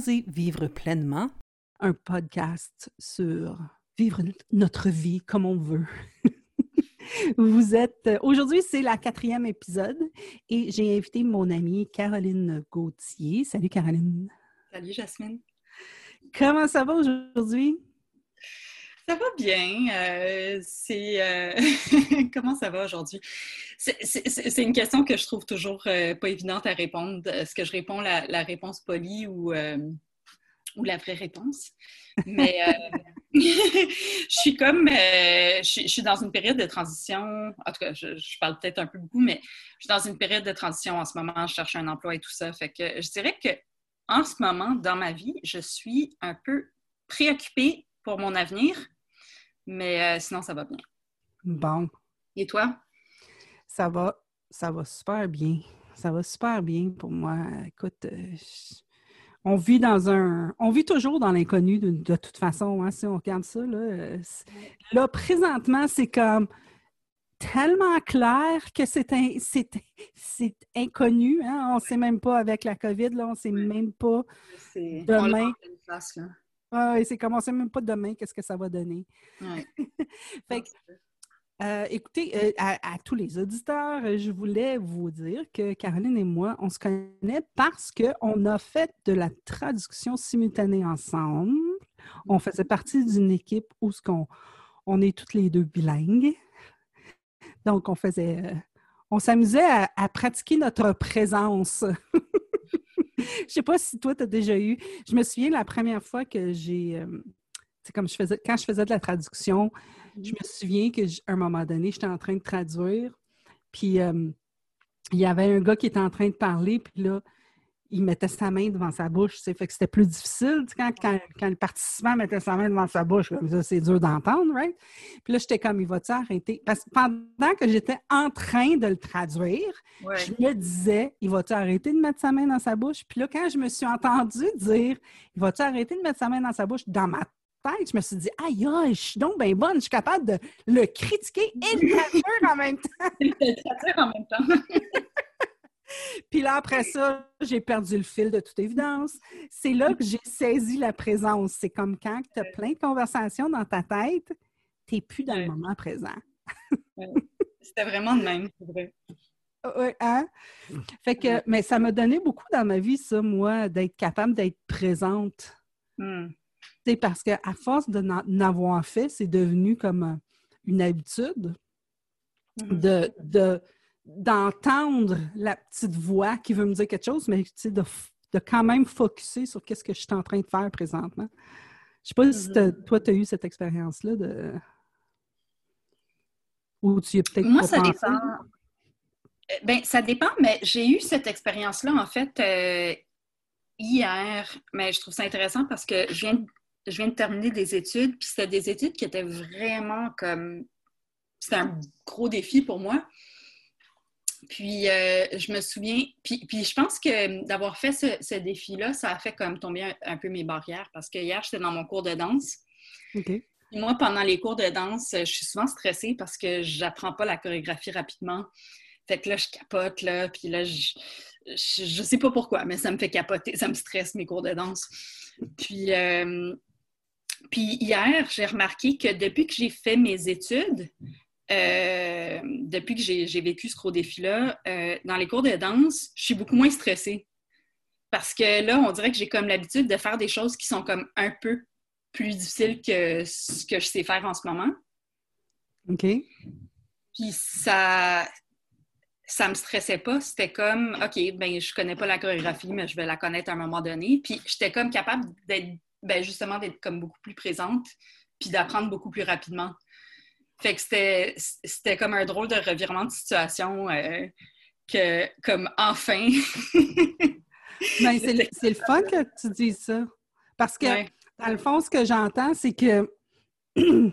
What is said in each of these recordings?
Oser vivre pleinement, un podcast sur vivre notre vie comme on veut. Vous êtes aujourd'hui, c'est la quatrième épisode et j'ai invité mon amie Caroline Gauthier. Salut Caroline. Salut Jasmine. Comment ça va aujourd'hui? Ça va bien. Euh, euh, comment ça va aujourd'hui? C'est une question que je trouve toujours euh, pas évidente à répondre. Est-ce que je réponds la, réponse polie ou, ou la vraie réponse? Mais je suis comme je, suis dans une période de transition. En tout cas, je, je parle peut-être un peu beaucoup, mais je suis dans une période de transition en ce moment. Je cherche un emploi et tout ça. Fait que je dirais que en ce moment, dans ma vie, je suis un peu préoccupée pour mon avenir, mais euh, sinon, ça va bien. Bon. Et toi? Ça va, ça va super bien. Ça va super bien pour moi. Écoute, euh, on vit dans un. On vit toujours dans l'inconnu de, toute façon, hein, si on regarde ça. Là, là présentement, c'est comme tellement clair que c'est inconnu. Hein? On ne sait même pas avec la COVID, là, on ne sait même pas demain. On ne sait même pas demain qu'est-ce que ça va donner? fait euh, écoutez, euh, à, tous les auditeurs, euh, je voulais vous dire que Caroline et moi, on se connaît parce qu'on a fait de la traduction simultanée ensemble. On faisait partie d'une équipe où ce qu'on on est toutes les deux bilingues. Donc, on faisait, on s'amusait à, pratiquer notre présence. je sais pas si toi, tu as déjà eu. Je me souviens la première fois que j'ai. Euh, c'est comme je faisais, quand je faisais de la traduction, je me souviens qu'à un moment donné, j'étais en train de traduire, puis euh, il y avait un gars qui était en train de parler, puis là, il mettait sa main devant sa bouche. Fait que c'était plus difficile quand, quand, le participant mettait sa main devant sa bouche. Comme ça, c'est dur d'entendre, right? Puis là, j'étais comme, il va-tu arrêter? Parce que pendant que j'étais en train de le traduire, je me disais, il va-tu arrêter de mettre sa main dans sa bouche? Puis là, quand je me suis entendue dire, il va-tu arrêter de mettre sa main dans sa bouche? Dans ma tête, je me suis dit, aïe, aïe, je suis donc bien bonne, je suis capable de le critiquer et le traduire en même temps. le traduire en même temps. Puis là, après ça, j'ai perdu le fil de toute évidence. C'est là que j'ai saisi la présence. C'est comme quand tu as plein de conversations dans ta tête, tu n'es plus dans le moment présent. C'était vraiment le même, c'est vrai. Oui, hein? Fait que, mais ça m'a donné beaucoup dans ma vie, ça, moi, d'être capable d'être présente. Hmm. C'est parce qu'à force de n'avoir fait, c'est devenu comme une habitude hmm. de, de d'entendre la petite voix qui veut me dire quelque chose, mais de, de quand même focuser sur qu'est-ce que je suis en train de faire présentement. Je ne sais pas si mm-hmm. toi, tu as eu cette expérience-là de... Ou tu es peut-être Moi, ça dépend. Euh, ben, ça dépend, mais j'ai eu cette expérience-là, en fait, euh, hier. Mais je trouve ça intéressant parce que je viens, je viens de terminer des études, puis c'était des études qui étaient vraiment comme... C'était un gros défi pour moi. Puis euh, je me souviens, puis, je pense que d'avoir fait ce, défi-là, ça a fait comme tomber un, peu mes barrières parce que hier, j'étais dans mon cours de danse. moi, pendant les cours de danse, je suis souvent stressée parce que j'apprends pas la chorégraphie rapidement. Fait que là, je capote, là, puis là, je, je, sais pas pourquoi, mais ça me fait capoter, ça me stresse mes cours de danse. Puis, euh, puis hier, j'ai remarqué que depuis que j'ai fait mes études, euh, depuis que j'ai vécu ce gros défi-là, euh, dans les cours de danse, je suis beaucoup moins stressée. Parce que là, on dirait que j'ai comme l'habitude de faire des choses qui sont comme un peu plus difficiles que ce que je sais faire en ce moment. OK. Puis ça ça me stressait pas. C'était comme, OK, ben je connais pas la chorégraphie, mais je vais la connaître à un moment donné. Puis j'étais comme capable d'être, ben justement, d'être comme beaucoup plus présente, puis d'apprendre beaucoup plus rapidement. Fait que c'était comme un drôle de revirement de situation euh, que, comme enfin. Ben, c'est le, fun que tu dis ça. Parce que, dans le fond, ce que j'entends, c'est que tu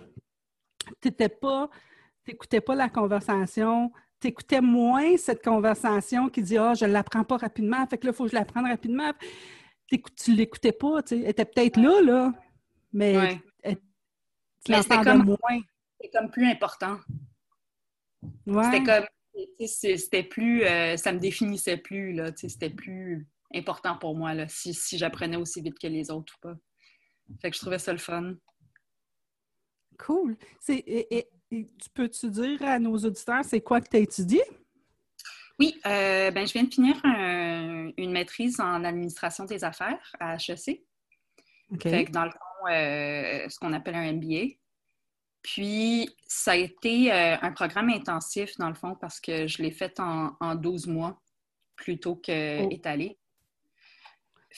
n'étais pas, t'écoutais pas la conversation, tu écoutais moins cette conversation qui dit Ah, oh, je ne l'apprends pas rapidement, fait que là, il faut que je l'apprenne rapidement. Tu l'écoutais pas, tu était peut-être là, là, mais tu l'entendais moins c'était comme plus important. C'était comme, c'était plus, euh, ça me définissait plus, là, c'était plus, important pour moi, là, si, j'apprenais aussi vite que les autres ou pas. Fait que je trouvais ça le fun. Cool. Et, tu peux-tu dire à nos auditeurs, c'est quoi que tu as étudié? Oui, euh, ben, je viens de finir une maîtrise en administration des affaires à HEC. Fait que dans le fond, euh, ce qu'on appelle un MBA. Puis, ça a été euh, un programme intensif, dans le fond, parce que je l'ai fait en, en 12 mois plutôt qu'étalé. Oh.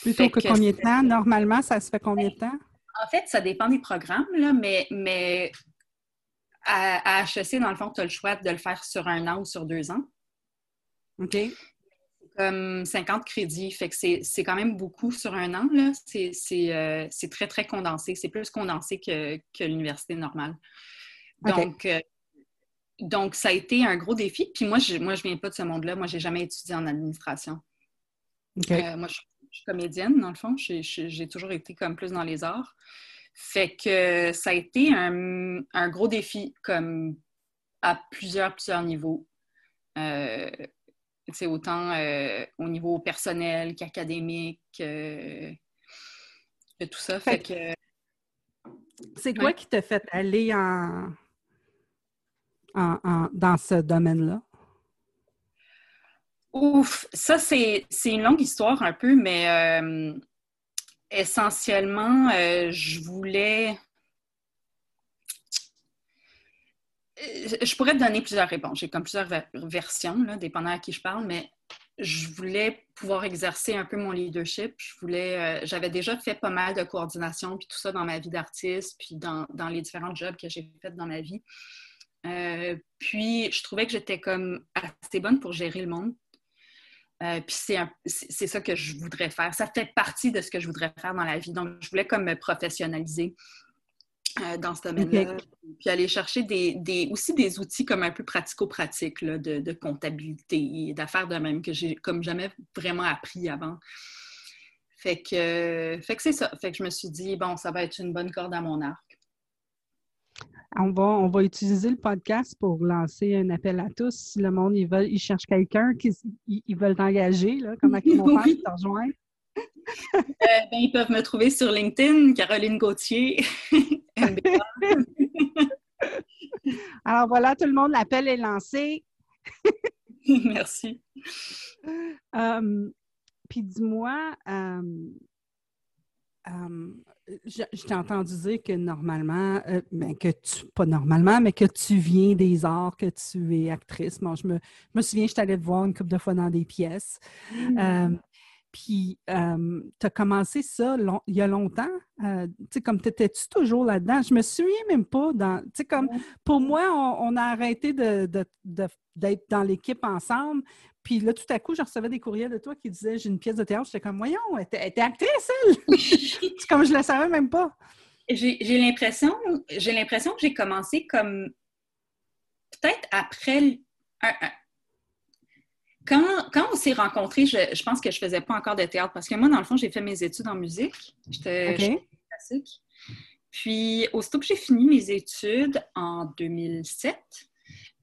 Plutôt que, combien de temps? Normalement, ça se fait combien de temps? En fait, ça dépend des programmes, là, mais, mais à, à HEC, dans le fond, tu as le choix de le faire sur un an ou sur deux ans. OK. Comme 50 crédits, fait que c'est quand même beaucoup sur un an. Euh, c'est très, très condensé. C'est plus condensé que, que l'université normale. Donc, euh, donc, ça a été un gros défi. Puis moi, je moi, je viens pas de ce monde-là. Moi, j'ai jamais étudié en administration. Euh, moi, je, suis comédienne, dans le fond. J'ai toujours été comme plus dans les arts. Fait que ça a été un, gros défi, comme à plusieurs, plusieurs niveaux. Euh, c'est autant euh, au niveau personnel qu'académique, que tout ça. Fait, que. C'est quoi qui t'a fait aller en dans ce domaine-là? Ouf, ça, c'est une longue histoire un peu, mais euh, essentiellement, euh, je voulais. Euh, je pourrais te donner plusieurs réponses. J'ai comme plusieurs versions, dépendant à qui je parle, mais je voulais pouvoir exercer un peu mon leadership. Je voulais, j'avais déjà fait pas mal de coordination puis tout ça dans ma vie d'artiste, puis dans, les différents jobs que j'ai fait dans ma vie. Euh, puis, je trouvais que j'étais comme assez bonne pour gérer le monde. Euh, puis c'est ça que je voudrais faire. Ça fait partie de ce que je voudrais faire dans la vie. Donc, je voulais comme me professionnaliser euh, dans ce domaine-là. Puis aller chercher des, aussi des outils comme un peu pratico-pratiques de, de, comptabilité et d'affaires de même que j'ai comme jamais vraiment appris avant. Fait que, fait que c'est ça. Fait que je me suis dit, bon, ça va être une bonne corde à mon arc. On va, on va utiliser le podcast pour lancer un appel à tous. Si le monde, ils, veulent, ils cherchent quelqu'un, qu'ils ils veulent t'engager, comment ils vont faire te rejoindre? Euh, ben, ils peuvent me trouver sur LinkedIn, Caroline Gauthier. Alors voilà, tout le monde, l'appel est lancé. Merci. Euh, puis dis-moi, euh, je, t'ai entendu dire que normalement, euh, ben, que tu, pas normalement, mais que tu viens des arts, que tu es actrice. Moi, je me, me souviens, je t'allais te voir une couple de fois dans des pièces. Mmh. Euh, puis, euh, tu as commencé ça il y a longtemps. tu sais, comme t'étais-tu toujours là-dedans? Je me souviens même pas. Dans, tu sais, comme, pour moi, on, a arrêté d'être de, dans l'équipe ensemble. Puis là, tout à coup, je recevais des courriels de toi qui disaient J'ai une pièce de théâtre. J'étais comme, voyons, elle était, actrice, elle! comme je ne le savais même pas. J'ai l'impression, j'ai l'impression que j'ai commencé comme peut-être après quand, quand, on s'est rencontrés, je, pense que je ne faisais pas encore de théâtre parce que moi, dans le fond, j'ai fait mes études en musique. J'étais classique. Puis, aussitôt que j'ai fini mes études en 2007,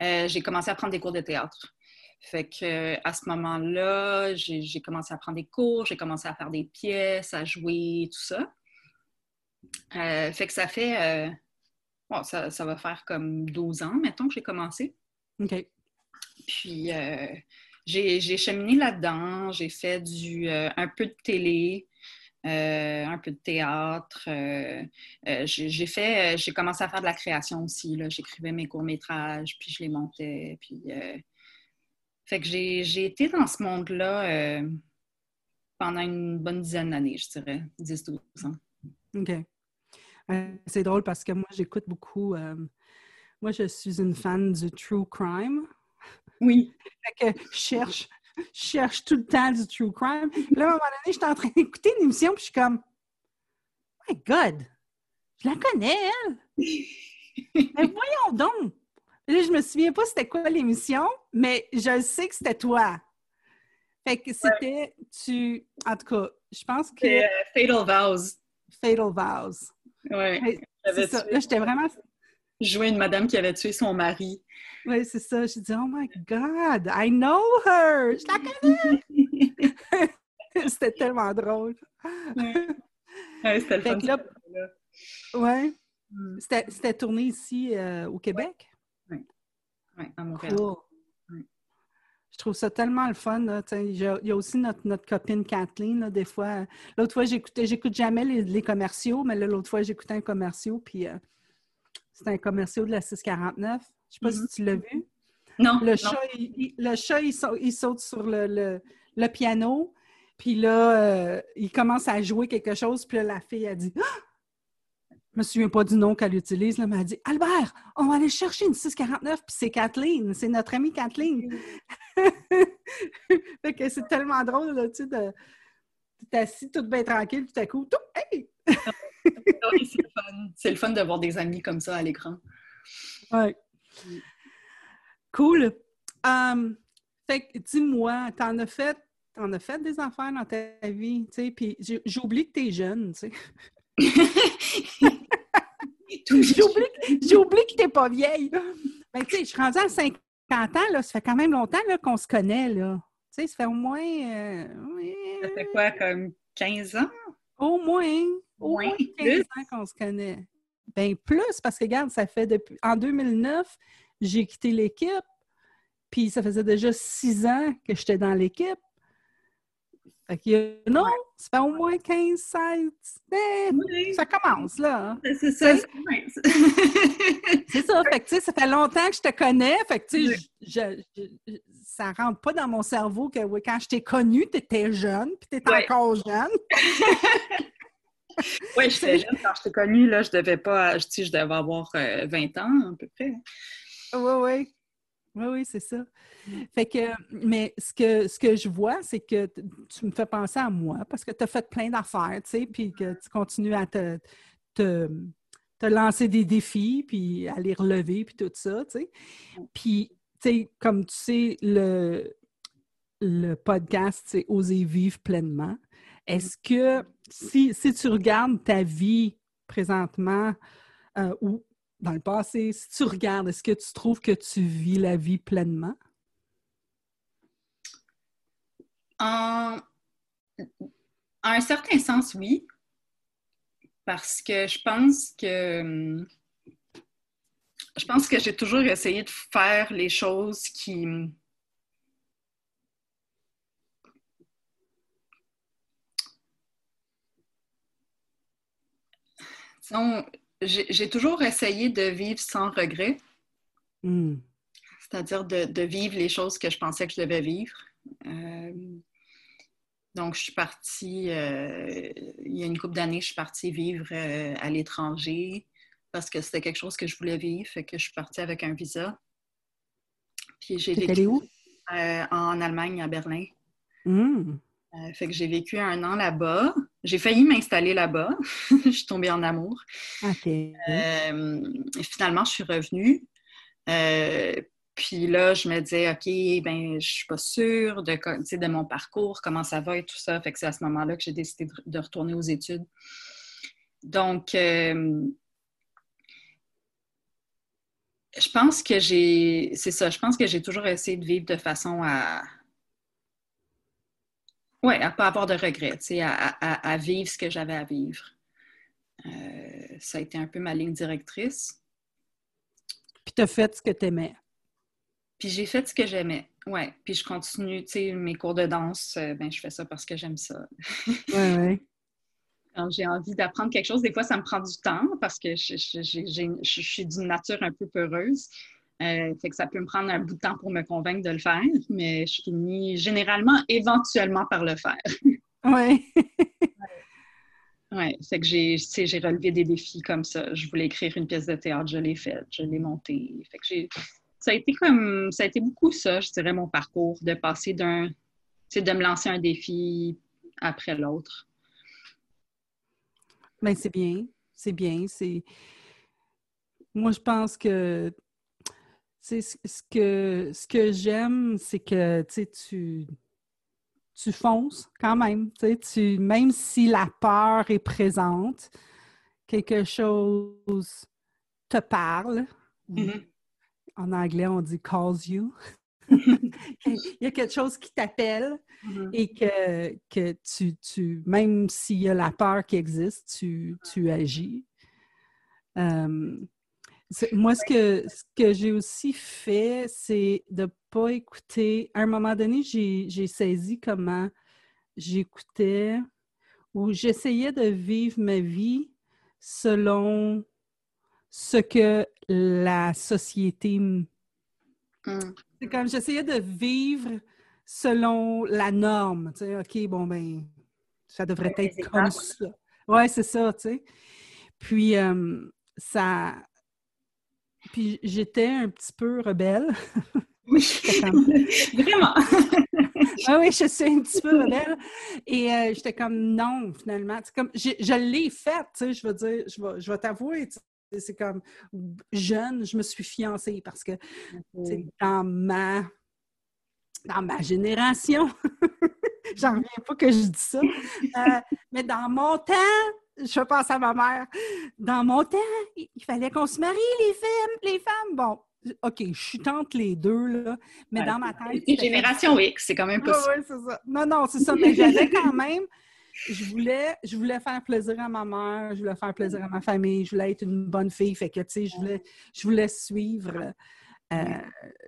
euh, j'ai commencé à prendre des cours de théâtre. Fait que à ce moment-là, j'ai commencé à prendre des cours, j'ai commencé à faire des pièces, à jouer, tout ça. Euh, fait que ça fait. Euh, bon, ça, va faire comme 12 ans, mettons, que j'ai commencé. OK. Puis j'ai cheminé là-dedans, j'ai fait du un peu de télé. un peu de théâtre. j'ai fait, j'ai commencé à faire de la création aussi. J'écrivais mes courts-métrages, puis je les montais. Puis fait que j'ai été dans ce monde-là euh, pendant une bonne dizaine d'années, je dirais, 10-12 ans. OK. Euh, c'est drôle parce que moi, j'écoute beaucoup. Euh, moi, je suis une fan du true crime. Oui. Fait que je cherche, cherche tout le temps du true crime. là, à un moment donné, j'étais en train d'écouter une émission, puis je suis comme, My God, je la connais, elle! Mais voyons donc! Là, je me souviens pas c'était quoi l'émission, mais je sais que c'était toi. Fait que c'était tu. En tout cas, je pense que. Euh, Fatal Vows. Fatal Vows. Oui. C'est ça. Là, j'étais vraiment. Jouer une madame qui avait tué son mari. Oui, c'est ça. Je dis, oh my God, I know her! Je la connais! c'était tellement drôle. Ouais. c'était le fun. Là, ouais. Mm. C'était tourné ici euh, au Québec? Oui. Oui, à Montréal. Je trouve ça tellement le fun. Il y a aussi notre, notre copine Kathleen, des fois. L'autre fois, j'écoutais, j'écoute jamais les, commerciaux, mais l'autre fois, j'écoutais un commercial, puis euh, c'était un commercial de la 649. Je sais pas si mm-hmm. tu l'as vu. Non. Le chat, Il, le chat, il, saute, sur le, le, piano, puis là, euh, il commence à jouer quelque chose, puis là, la fille a dit ah! Je me souviens pas du nom qu'elle utilise, là, mais elle dit Albert, on va aller chercher une 649, puis c'est Kathleen, c'est notre amie Kathleen. fait que c'est tellement drôle, là, tu sais, de. es assis tout bien tranquille, tout à coup, tout, hey! c'est le fun. C'est le fun d'avoir des amis comme ça à l'écran. Oui. Cool. Um, fait que dis-moi, t'en as fait, en as fait des affaires dans ta vie, tu sais, puis j'oublie que t'es jeune, tu sais. J'oublie que t'es pas vieille. Ben, tu sais, je suis rendue à 50 ans, là, ça fait quand même longtemps qu'on se connaît, là. Tu sais, ça fait au moins... Euh, ça fait quoi, comme 15 ans? Au moins. Au moins, 15 ans qu'on se connaît. Ben plus, parce que regarde, ça fait depuis... En 2009, j'ai quitté l'équipe, puis ça faisait déjà six ans que j'étais dans l'équipe. Fait que, non, ça fait au moins 15, 16. Eh, ça commence, là. C'est ça. C'est ça. Fait que, tu sais, ça fait longtemps que je te connais. Fait que, tu sais, ça rentre pas dans mon cerveau que oui, quand je t'ai connu, tu étais jeune, puis tu étais encore jeune. oui, j'étais jeune quand je t'ai connue. Là, je devais pas, je, je devais avoir 20 euh, ans, à peu près. Oui, oui. Oui, oui, c'est ça. Fait que, mais ce que, ce que je vois, c'est que tu me fais penser à moi parce que tu as fait plein d'affaires, tu sais, puis que tu continues à te, te, lancer des défis, puis à les relever, puis tout ça, tu sais. Puis, tu sais, comme tu sais, le, le podcast, c'est Oser vivre pleinement. Est-ce que si, si tu regardes ta vie présentement, euh, ou dans le passé, si tu regardes, est-ce que tu trouves que tu vis la vie pleinement? En, un certain sens, oui. Parce que je pense que je pense que j'ai toujours essayé de faire les choses qui disons, j'ai toujours essayé de vivre sans regret. Hmm. C'est-à-dire de, vivre les choses que je pensais que je devais vivre. Euh, donc, je suis partie, euh, il y a une couple d'années, je suis partie vivre euh, à l'étranger parce que c'était quelque chose que je voulais vivre, fait que je suis partie avec un visa. Puis j'ai vécu où? en Allemagne, à Berlin. Hmm. fait que j'ai vécu un an là-bas. J'ai failli m'installer là-bas. je suis tombée en amour. OK. Euh, finalement, je suis revenue. Euh, puis là, je me disais, OK, ben, je suis pas sûre de, de mon parcours, comment ça va et tout ça. Fait que c'est à ce moment-là que j'ai décidé de, retourner aux études. Donc, euh, je pense que j'ai, c'est ça, je pense que j'ai toujours essayé de vivre de façon à, oui, à ne pas avoir de regrets, à, à, vivre ce que j'avais à vivre. Euh, ça a été un peu ma ligne directrice. Puis tu as fait ce que tu aimais. Puis j'ai fait ce que j'aimais. Oui. Puis je continue, tu sais, mes cours de danse, euh, ben, je fais ça parce que j'aime ça. Oui, oui. Quand j'ai envie d'apprendre quelque chose, des fois, ça me prend du temps parce que je, je suis d'une nature un peu peureuse. Euh, fait que ça peut me prendre un bout de temps pour me convaincre de le faire, mais je finis généralement éventuellement par le faire. Oui. oui, fait que j'ai, j'ai relevé des défis comme ça. Je voulais écrire une pièce de théâtre, je l'ai faite, je l'ai montée. Fait que j'ai, ça a été comme, ça a été beaucoup ça, je dirais, mon parcours, de passer d'un, de me lancer un défi après l'autre. Bien, c'est bien, c'est bien, c'est... Moi, je pense que ce que, ce que j'aime, c'est que tu, tu fonces quand même. Tu, même si la peur est présente, quelque chose te parle. Mm-hmm. En anglais, on dit calls you. il y a quelque chose qui t'appelle mm-hmm. et que, que tu, tu, même s'il y a la peur qui existe, tu, tu agis. Euh, moi, ce que, ce que j'ai aussi fait, c'est de ne pas écouter. À un moment donné, j'ai saisi comment j'écoutais ou j'essayais de vivre ma vie selon ce que la société. Mm. C'est comme j'essayais de vivre selon la norme. Tu sais, OK, bon, ben, ça devrait être comme ça. Oui, c'est ça, tu sais. Puis, euh, ça, puis j'étais un petit peu rebelle. Oui, vraiment. ah oui, je suis un petit peu rebelle. Et euh, j'étais comme non, finalement. comme, je l'ai faite, tu sais, je veux dire, je vais, je vais t'avouer, c'est comme jeune, je me suis fiancée parce que dans ma dans ma génération, j'en reviens pas que je dis ça, euh, mais dans mon temps, je pense à ma mère. Dans mon temps, il fallait qu'on se marie, les femmes, les femmes. Bon, OK, je suis tente les deux, là, mais dans ma tête. C'est génération X, c'est quand même pas Oui, c'est ça. Non, non, c'est ça, mais j'avais quand même. Je voulais, je voulais faire plaisir à ma mère, je voulais faire plaisir à ma famille, je voulais être une bonne fille. Fait que, tu sais, je voulais, je voulais suivre euh,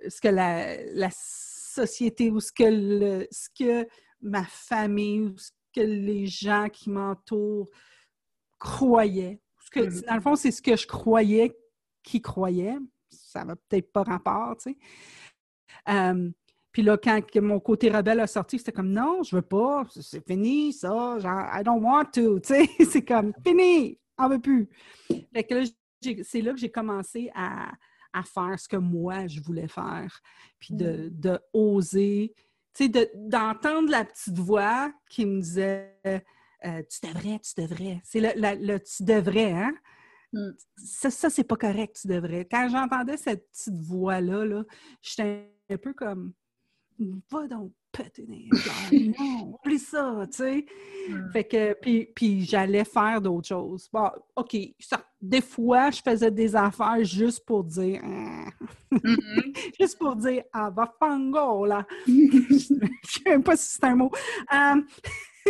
ce que la, la, société ou ce que, le, ce que ma famille ou ce que les gens qui m'entourent croyais. que, mm-hmm. Dans le fond, c'est ce que je croyais qui croyait. Ça va peut-être pas rapport, tu sais. Euh, puis là, quand mon côté rebelle a sorti, c'était comme non, je veux pas, c'est fini, ça, genre, I don't want to, tu sais, c'est comme fini, on veut plus. Fait que là, c'est là que j'ai commencé à, à, faire ce que moi, je voulais faire, puis de, mm. de oser, tu sais, d'entendre la petite voix qui me disait euh, tu devrais, tu devrais. C'est le, tu devrais, hein? Mm. Ça, ça c'est pas correct, tu devrais. Quand j'entendais cette petite voix-là, -là, j'étais un peu comme Va donc péter Non, oublie ça, tu sais. Mm. Fait que, puis, puis j'allais faire d'autres choses. Bon, OK, ça, des fois, je faisais des affaires juste pour dire, mm-hmm. juste pour dire, ah, va fango, là. je sais même pas si c'est un mot. Euh,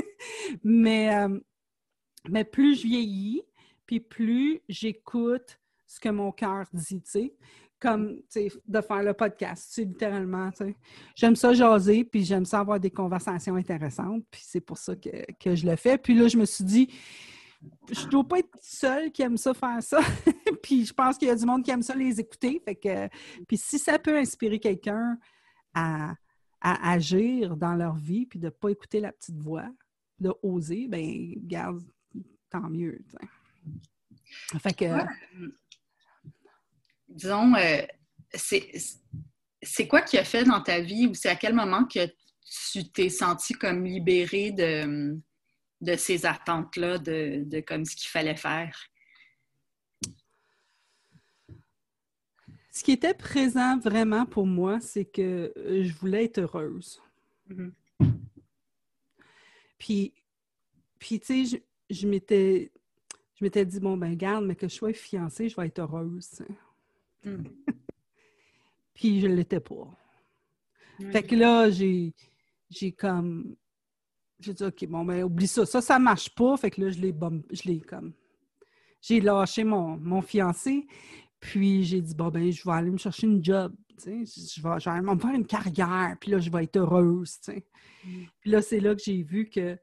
mais, euh, mais plus je vieillis, puis plus j'écoute ce que mon cœur dit, tu sais comme de faire le podcast, tu littéralement. J'aime ça jaser, puis j'aime ça avoir des conversations intéressantes, puis c'est pour ça que, que, je le fais. Puis là, je me suis dit, je ne dois pas être seule qui aime ça faire ça. puis je pense qu'il y a du monde qui aime ça les écouter. Fait que, puis si ça peut inspirer quelqu'un à, à agir dans leur vie, puis de ne pas écouter la petite voix, de oser, ben garde, tant mieux. Fait que. Disons, euh, c'est quoi qui a fait dans ta vie ou c'est à quel moment que tu t'es senti comme libérée de, de ces attentes-là, de, de, comme ce qu'il fallait faire? Ce qui était présent vraiment pour moi, c'est que euh, je voulais être heureuse. Mm-hmm. Puis, puis tu sais, je, m'étais je m'étais dit, bon, ben garde, mais que je sois fiancée, je vais être heureuse. Mm. puis je ne l'étais pas. Fait que là, j'ai, j'ai comme... J'ai dit, OK, bon, ben oublie ça. Ça, ça marche pas. Fait que là, je l'ai, je l'ai comme... J'ai lâché mon, mon fiancé. Puis j'ai dit, bon, ben, je vais aller me chercher une job. Je vais, je vais me faire une carrière, puis là, je vais être heureuse. Mm. Puis là, c'est là que j'ai vu que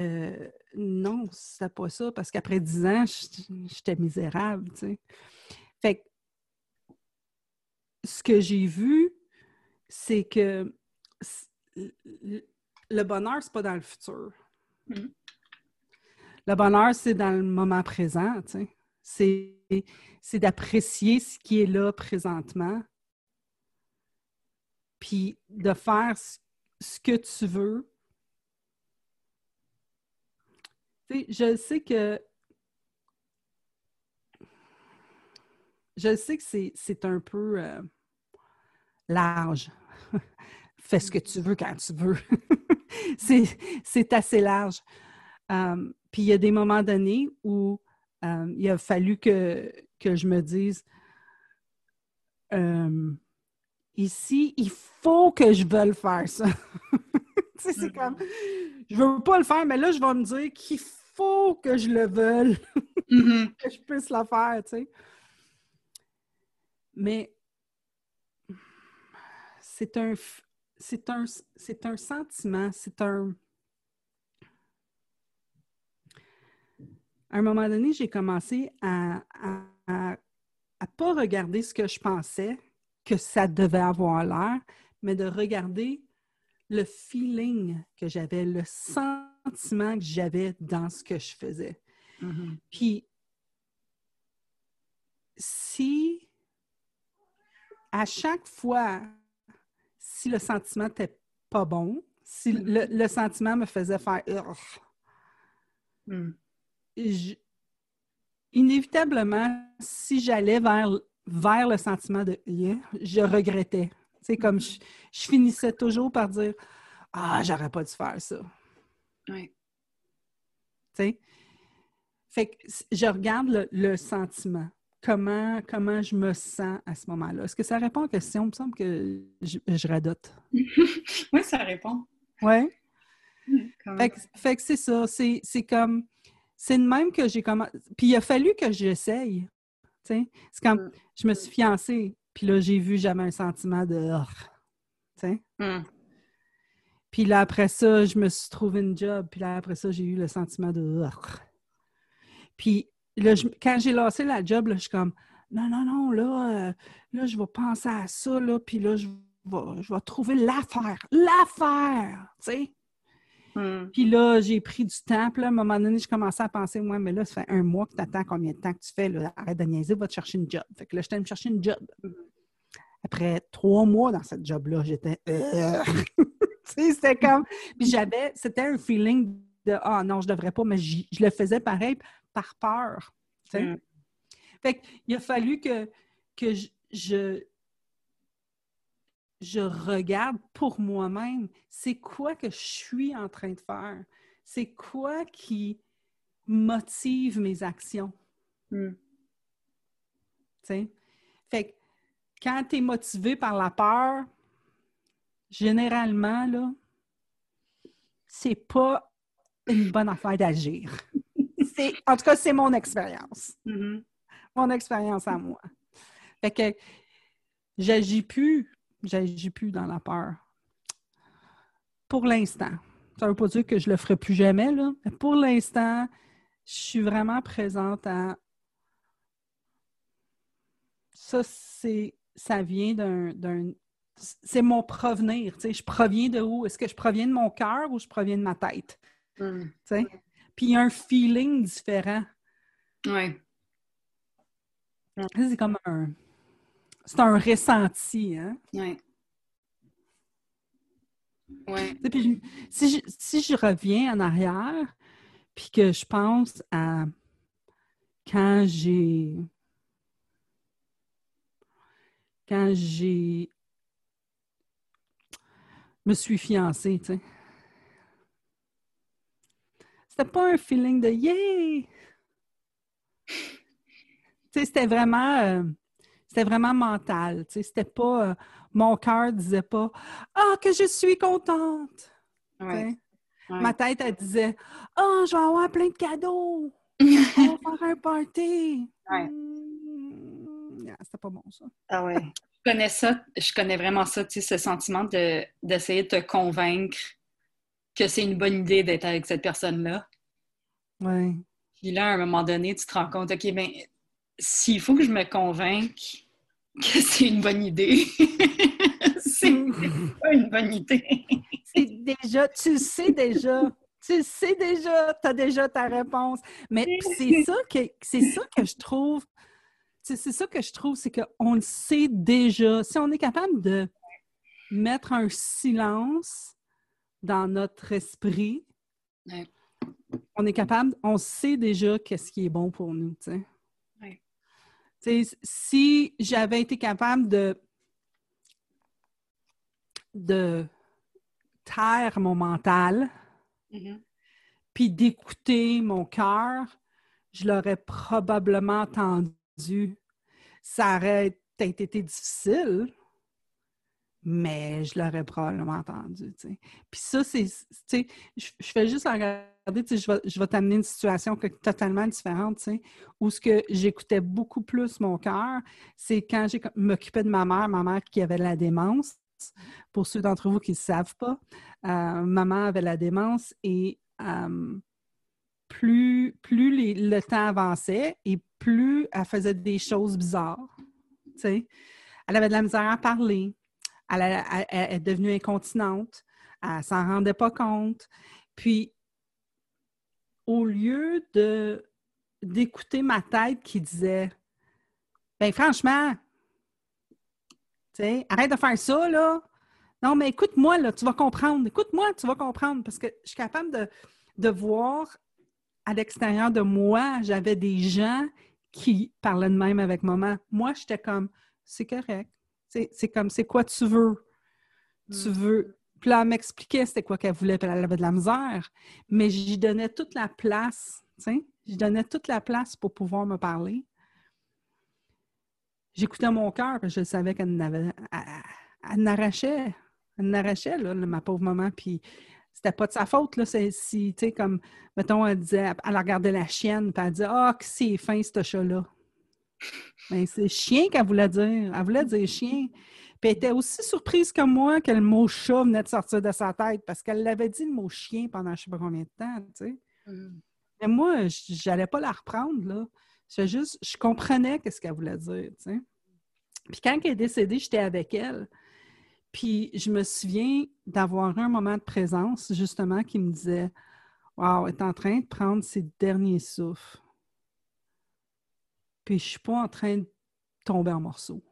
euh, non, c'était pas ça, parce qu'après dix ans, j'étais misérable. Fait que ce que j'ai vu, c'est que le bonheur, c'est pas dans le futur. Mm. Le bonheur, c'est dans le moment présent. C'est c'est d'apprécier ce qui est là présentement, puis de faire ce que tu veux. Tu sais, je sais que je sais que c'est un peu euh, large. Fais ce que tu veux quand tu veux. c'est assez large. Euh, puis il y a des moments donnés où euh, il a fallu que, que je me dise euh, ici, il faut que je veuille faire ça. c'est comme, je veux pas le faire, mais là, je vais me dire qu'il faut que je le veuille, mm-hmm. que je puisse le faire, tu sais. Mais c'est un, c'est un, c'est un sentiment, c'est un... À un moment donné, j'ai commencé à ne pas regarder ce que je pensais que ça devait avoir l'air, mais de regarder le feeling que j'avais, le sentiment que j'avais dans ce que je faisais. Mm-hmm. Puis, si à chaque fois si le sentiment n'était pas bon, si mm-hmm. le, sentiment me faisait faire mm. Inévitablement, si j'allais vers, vers le sentiment de je regrettais. C'est comme je, finissais toujours par dire Ah, j'aurais pas dû faire ça. Oui. Tu sais? Fait que je regarde le sentiment comment, comment je me sens à ce moment-là? Est-ce que ça répond à la question? Il me semble que je, je radote. oui, ça répond. Oui. Fait, que c'est ça. C'est comme. C'est de même que j'ai commencé. Puis il a fallu que j'essaye. C'est comme. Mm. Je me suis fiancée, puis là, j'ai vu jamais un sentiment de. Mm. Puis là, après ça, je me suis trouvé une job. Puis là, après ça, j'ai eu le sentiment de. Puis quand j'ai lancé la job, je suis comme non, non, non, là, euh, là, je vais penser à ça, là, puis là, je vais, je vais trouver l'affaire, l'affaire, tu sais. Hmm. Puis là, j'ai pris du temps. Puis là, à un moment donné, je commençais à penser, ouais, mais là, ça fait un mois que tu attends combien de temps que tu fais. Là? Arrête de niaiser, va te chercher une job. Fait que là, j'étais me chercher une job. Après trois mois dans cette job-là, j'étais. Euh, tu sais, c'était comme. Puis j'avais. C'était un feeling de Ah non, je devrais pas, mais je le faisais pareil par peur. Mm. Fait il a fallu que, que je, je, regarde pour moi-même, c'est quoi que je suis en train de faire? C'est quoi qui motive mes actions? Mm. Fait quand tu es motivé par la peur, généralement, là, c'est pas une bonne affaire d'agir en tout cas, c'est mon expérience. Mm-hmm. Mon expérience à moi. Fait que j'agis plus, j'agis plus dans la peur. Pour l'instant. Ça ne veut pas dire que je le ferai plus jamais, là. Mais pour l'instant, je suis vraiment présente à ça, c'est ça vient d'un c'est mon provenir. Tu sais, je proviens de où? Est-ce que je proviens de mon cœur ou je proviens de ma tête? Mm. Tu sais? puis il y a un feeling différent. Oui. C'est comme un. C'est un ressenti, hein? Oui. Oui. si, je, si je reviens en arrière, puis que je pense à quand j'ai. Quand j'ai. me suis fiancée, tu sais c'était pas un feeling de yeah! c'était vraiment, euh, c'était vraiment mental. C'était pas, euh, mon cœur disait pas, ah, que je suis contente. Ma tête, elle disait, ah, je vais avoir plein de cadeaux. On va faire un party. Hmm, c'était pas bon, ça. Ah ouais. je connais ça, je connais vraiment ça, ce sentiment d'essayer de te convaincre que c'est une bonne idée d'être avec cette personne-là. Oui. Puis là, à un moment donné, tu te rends compte, OK, bien, s'il faut que je me convainque que c'est une bonne idée, c'est pas une bonne idée. c'est déjà, tu sais déjà. Tu sais déjà, tu as déjà ta réponse. Mais c'est ça que c'est ça que je trouve. C'est ça que je trouve, c'est qu'on le sait déjà. Si on est capable de mettre un silence dans notre esprit, on est capable, on sait déjà qu'est-ce qui est bon pour nous. Si j'avais été capable de, de taire mon mental, mm-hmm. puis d'écouter mon cœur, je l'aurais probablement entendu. Ça aurait peut-être été difficile, mais je l'aurais probablement entendu. Puis ça, c'est, je, je fais juste regarder, je vais, je vais t'amener une situation totalement différente, où ce que j'écoutais beaucoup plus mon cœur, c'est quand j'ai m'occupais de ma mère, ma mère qui avait la démence. Pour ceux d'entre vous qui ne savent pas, euh, maman avait la démence et euh, plus, plus le temps avançait et plus elle faisait des choses bizarres. Elle avait de la misère à parler elle, est devenue incontinente, elle s'en rendait pas compte. Puis, au lieu d'écouter ma tête qui disait Ben franchement, arrête de faire ça, là. Non, mais écoute-moi, là, tu vas comprendre. Écoute-moi, tu vas comprendre. Parce que je suis capable de, de voir à l'extérieur de moi, j'avais des gens qui parlaient de même avec maman. Moi, j'étais comme, c'est correct. C'est comme, c'est quoi tu veux? Tu mm. veux? Puis là, elle m'expliquait c'était quoi qu'elle voulait, puis elle avait de la misère. Mais j'y donnais toute la place, tu sais? J'y donnais toute la place pour pouvoir me parler. J'écoutais mon cœur, je savais qu'elle n'avait. Elle, n'arrachait. Elle n'arrachait, là, ma pauvre maman. Puis c'était pas de sa faute, là. Si, tu sais, comme, mettons, elle disait, elle regardait la chienne, puis elle disait, ah, oh, que c'est fin, ce chat-là. Mais c'est chien qu'elle voulait dire. Elle voulait dire chien. Puis elle était aussi surprise que moi que le mot chat venait de sortir de sa tête parce qu'elle l'avait dit le mot chien pendant je ne sais pas combien de temps, tu sais. Mm. Mais moi, j'allais pas la reprendre, là. Je juste, je comprenais ce qu'elle voulait dire, tu sais. Puis quand elle est décédée, j'étais avec elle. Puis je me souviens d'avoir un moment de présence, justement, qui me disait Wow, elle est en train de prendre ses derniers souffles puis je suis pas en train de tomber en morceaux.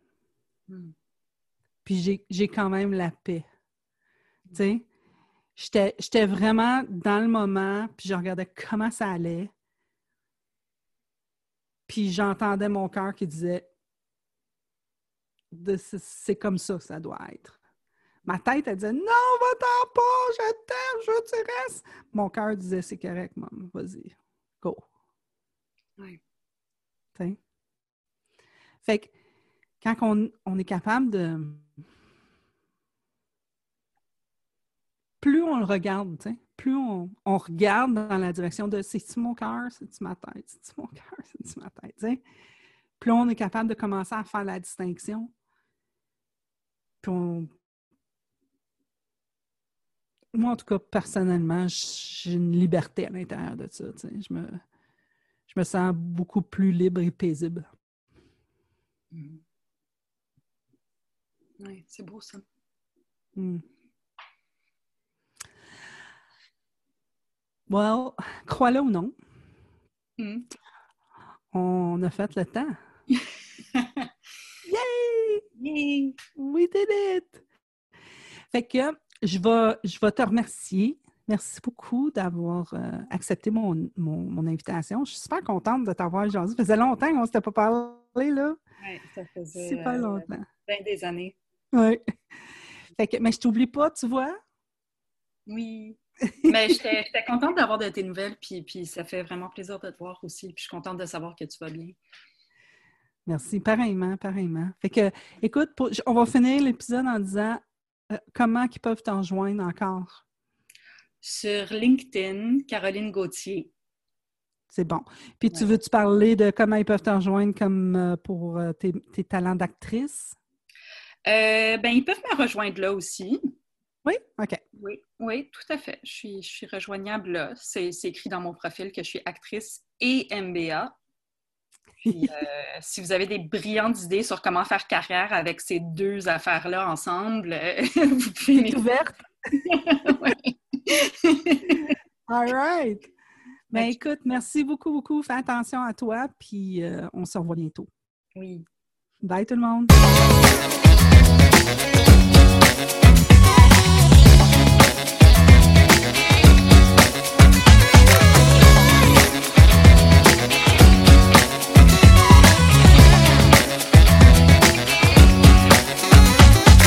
Hmm. Puis j'ai quand même la paix. Tu sais, j'étais vraiment dans le moment, puis je regardais comment ça allait. Puis j'entendais mon cœur qui disait c'est comme ça ça doit être. Ma tête, elle disait Non, va-t'en pas, je t'aime, je veux que tu restes. Mon cœur disait C'est correct, maman, vas-y, go. Oui. Fait que quand on, est capable de. Plus on le regarde, plus on, regarde dans la direction de c'est-tu mon cœur, c'est-tu ma tête, c'est-tu mon cœur, c'est-tu ma tête, plus on est capable de commencer à faire la distinction. Puis Moi, en tout cas, personnellement, j'ai une liberté à l'intérieur de ça. Je me... je me sens beaucoup plus libre et paisible. Mm. Oui, c'est beau ça. Mm. Well, crois-le ou non, mm. on a fait le temps. Yay! Yay! We did it! Fait que je vais, je vais te remercier. Merci beaucoup d'avoir euh, accepté mon, mon, invitation. Je suis super contente de t'avoir aujourd'hui. Ça faisait longtemps qu'on ne s'était pas parlé, là. Oui, ça faisait. C'est pas euh, longtemps. des années. Oui. mais je t'oublie pas, tu vois? Oui. mais j'étais contente d'avoir de tes nouvelles, puis, puis ça fait vraiment plaisir de te voir aussi. Puis je suis contente de savoir que tu vas bien. Merci, pareillement, pareillement. Fait que, écoute, on va finir l'épisode en disant euh, comment ils peuvent t'en joindre encore? Sur LinkedIn, Caroline Gauthier. C'est bon. Puis tu veux-tu parler de comment ils peuvent te rejoindre comme euh, pour euh, tes, talents d'actrice? Euh, ben, ils peuvent me rejoindre là aussi. Oui? OK. Oui, oui, tout à fait. Je suis, je suis rejoignable là. C'est écrit dans mon profil que je suis actrice et MBA. Puis, si vous avez des brillantes idées sur comment faire carrière avec ces deux affaires-là ensemble, vous pouvez... ouverte? All right. Ben, écoute, merci beaucoup, beaucoup. Fais attention à toi, puis euh, on se revoit bientôt. Oui. Bye tout le monde.